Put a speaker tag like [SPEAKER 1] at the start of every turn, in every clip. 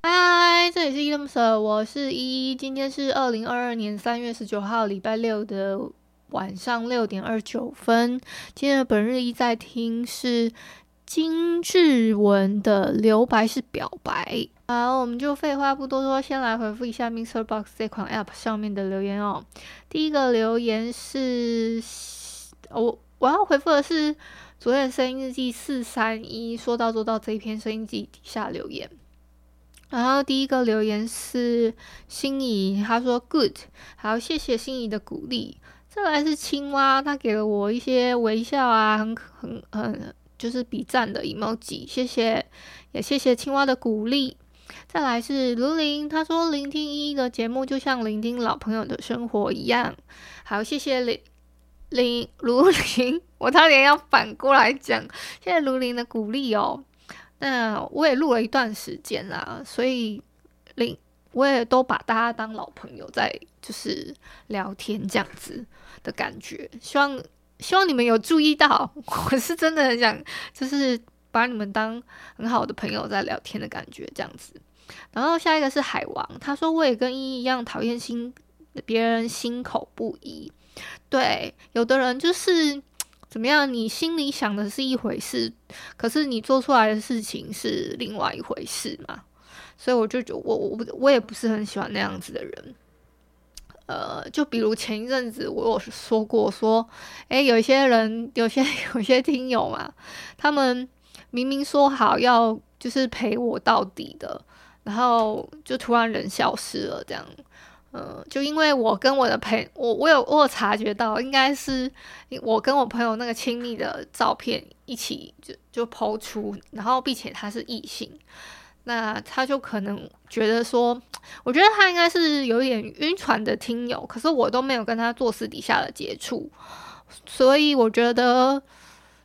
[SPEAKER 1] 嗨，这里是依依恋不舍，我是依依。今天是二零二二年三月十九号，礼拜六的晚上六点二九分。今天的本日依在听是金志文的《留白是表白》。好，我们就废话不多说，先来回复一下 MixerBox 这款 App 上面的留言哦。第一个留言是，我我要回复的是昨天的声音日记四三一，说到做到这一篇声音记底下留言。然后第一个留言是心仪，他说 good，好，谢谢心仪的鼓励。再来是青蛙，他给了我一些微笑啊，很很很就是比赞的 emoji，谢谢，也谢谢青蛙的鼓励。再来是卢林，他说聆听依依的节目就像聆听老朋友的生活一样。好，谢谢林林卢林，我差点要反过来讲，谢谢卢林的鼓励哦。那我也录了一段时间啦，所以另我也都把大家当老朋友在就是聊天这样子的感觉。希望希望你们有注意到，我是真的很想就是把你们当很好的朋友在聊天的感觉这样子。然后下一个是海王，他说我也跟依依一样讨厌心别人心口不一。对，有的人就是。怎么样？你心里想的是一回事，可是你做出来的事情是另外一回事嘛？所以我就觉我我我也不是很喜欢那样子的人。呃，就比如前一阵子我有说过，说，诶，有些人，有些 有些听友嘛，他们明明说好要就是陪我到底的，然后就突然人消失了，这样。嗯，就因为我跟我的朋，我我有我有察觉到，应该是我跟我朋友那个亲密的照片一起就就抛出，然后并且他是异性，那他就可能觉得说，我觉得他应该是有点晕船的听友，可是我都没有跟他做私底下的接触，所以我觉得，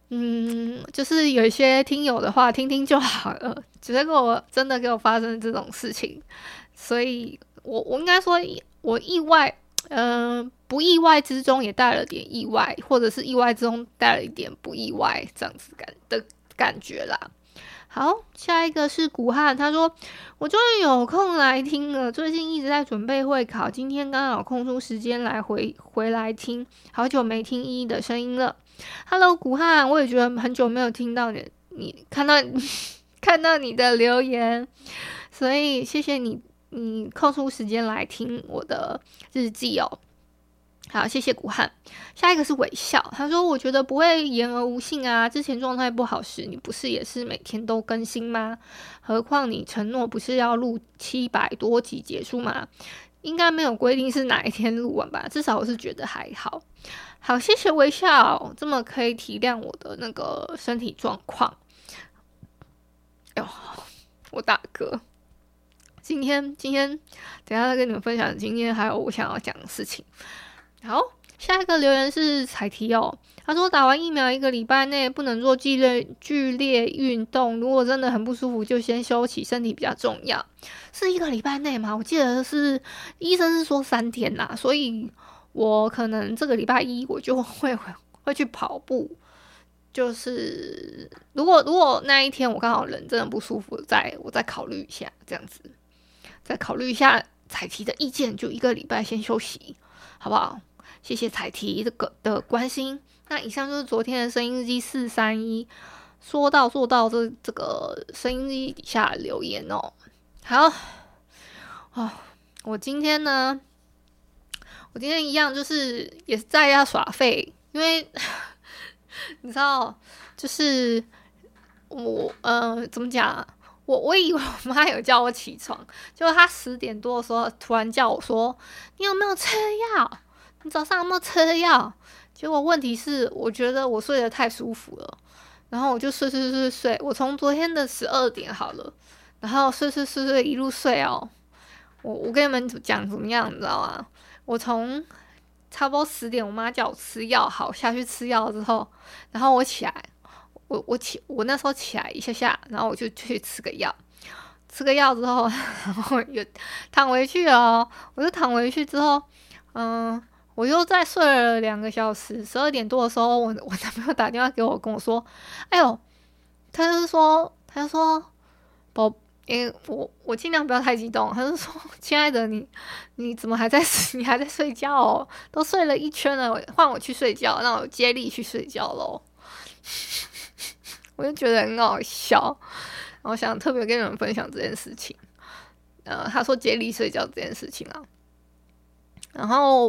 [SPEAKER 1] 嗯，就是有一些听友的话听听就好了，结果真的给我发生这种事情，所以。我我应该说，我意外，嗯、不意外之中也带了点意外，或者是意外之中带了一点不意外，这样子感的感觉啦。好，下一个是古汉，他说我终于有空来听了，最近一直在准备会考，今天刚好空出时间来回回来听，好久没听依依的声音了。Hello，古汉，我也觉得很久没有听到你，你看到 看到你的留言，所以谢谢你。你空出时间来听我的日记哦，好，谢谢古汉。下一个是微笑，他说：“我觉得不会言而无信啊，之前状态不好时，你不是也是每天都更新吗？何况你承诺不是要录七百多集结束吗？应该没有规定是哪一天录完吧？至少我是觉得还好。好，谢谢微笑，这么可以体谅我的那个身体状况。哎呦，我大哥。”今天，今天，等下再跟你们分享。今天还有我想要讲的事情。好，下一个留言是彩提哦，他说打完疫苗一个礼拜内不能做剧烈剧烈运动，如果真的很不舒服，就先休息，身体比较重要。是一个礼拜内吗？我记得是医生是说三天呐，所以我可能这个礼拜一我就会 会去跑步。就是如果如果那一天我刚好人真的不舒服，再我再考虑一下这样子。再考虑一下彩提的意见，就一个礼拜先休息，好不好？谢谢彩提这个的关心。那以上就是昨天的声音日记四三一，说到做到这这个声音日记底下留言哦。好，哦，我今天呢，我今天一样就是也是在家耍废，因为 你知道，就是我呃怎么讲？我我以为我妈有叫我起床，结果她十点多的时候突然叫我说：“你有没有吃药？你早上有没有吃药？”结果问题是，我觉得我睡得太舒服了，然后我就睡睡睡睡。我从昨天的十二点好了，然后睡睡睡睡一路睡哦。我我跟你们讲怎么样，你知道吗？我从差不多十点，我妈叫我吃药，好下去吃药之后，然后我起来，我我起我那时候起来一下下，然后我就去吃个药，吃个药之后，然后又躺回去哦。我就躺回去之后，嗯，我又再睡了两个小时。十二点多的时候，我我男朋友打电话给我，跟我说：“哎呦，他就是说，他就说，宝。”因为我我尽量不要太激动，他就说：“亲爱的，你你怎么还在你还在睡觉哦？都睡了一圈了，换我去睡觉，让我接力去睡觉喽。” 我就觉得很好笑，然后想特别跟你们分享这件事情。呃，他说接力睡觉这件事情啊，然后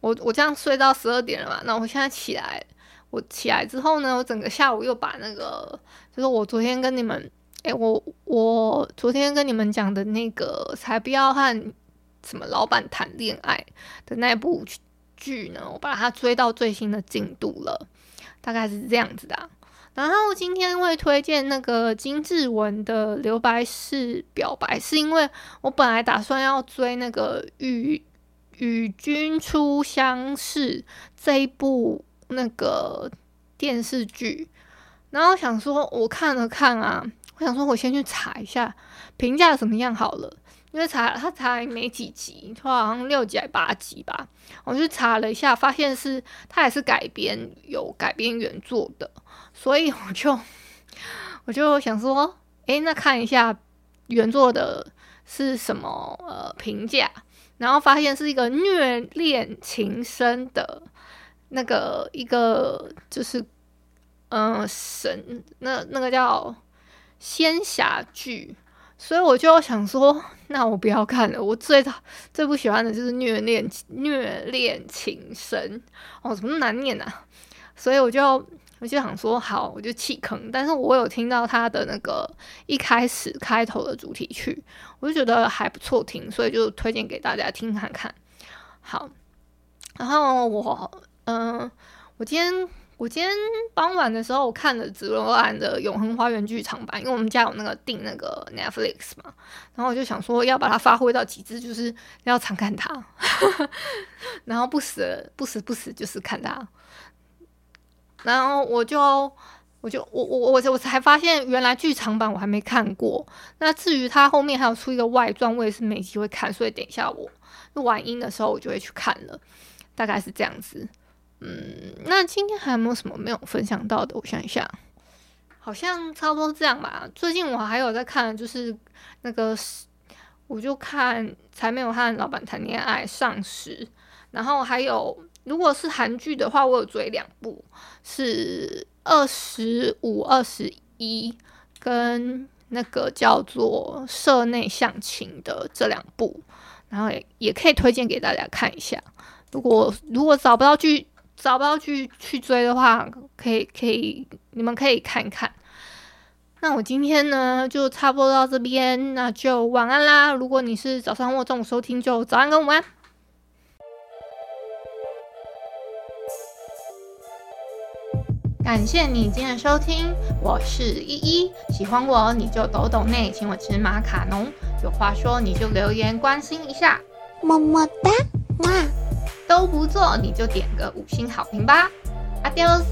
[SPEAKER 1] 我我这样睡到十二点了嘛，那我现在起来，我起来之后呢，我整个下午又把那个，就是我昨天跟你们。哎，我我昨天跟你们讲的那个才不要和什么老板谈恋爱的那部剧呢，我把它追到最新的进度了，大概是这样子的。然后今天会推荐那个金志文的《留白式表白》，是因为我本来打算要追那个与与君初相识这一部那个电视剧，然后想说我看了看啊。我想说，我先去查一下评价怎么样好了，因为查他才没几集，他好像六集还八集吧。我就查了一下，发现是他也是改编，有改编原作的，所以我就我就想说，诶，那看一下原作的是什么呃评价，然后发现是一个虐恋情深的那个一个就是嗯、呃、神那那个叫。仙侠剧，所以我就想说，那我不要看了。我最最不喜欢的就是虐恋虐恋情深哦，怎么那么难念啊？所以我就我就想说，好，我就弃坑。但是我有听到他的那个一开始开头的主题曲，我就觉得还不错听，所以就推荐给大家听看看。好，然后我嗯、我今天。我今天傍晚的时候，我看了紫罗兰的《永恒花园剧场版》，因为我们家有那个订那个 Netflix 嘛，然后我就想说要把它发挥到极致，就是要常看它，然后不死不死不死就是看它，然后我就我就我我我我才发现原来剧场版我还没看过，那至于它后面还有出一个外传，我也是没机会看，所以等一下我录完音的时候我就会去看了，大概是这样子。嗯，那今天还有没有什么没有分享到的？我想一下，好像差不多这样吧。最近我还有在看，就是那个，我就看才没有和老板谈恋爱上时，然后还有如果是韩剧的话，我有追两部，是二十五二十一跟那个叫做社内相亲的这两部，然后也也可以推荐给大家看一下。如果如果找不到剧。找不到去去追的话，可以可以，你们可以看看。那我今天呢，就差不多到这边，那就晚安啦。如果你是早上或中午收听，就早安跟午安。感谢你今天的收听，我是依依。喜欢我你就抖抖内，请我吃马卡龙。有话说你就留言关心一下，么么哒，哇！都不做，你就点个五星好评吧，Adios。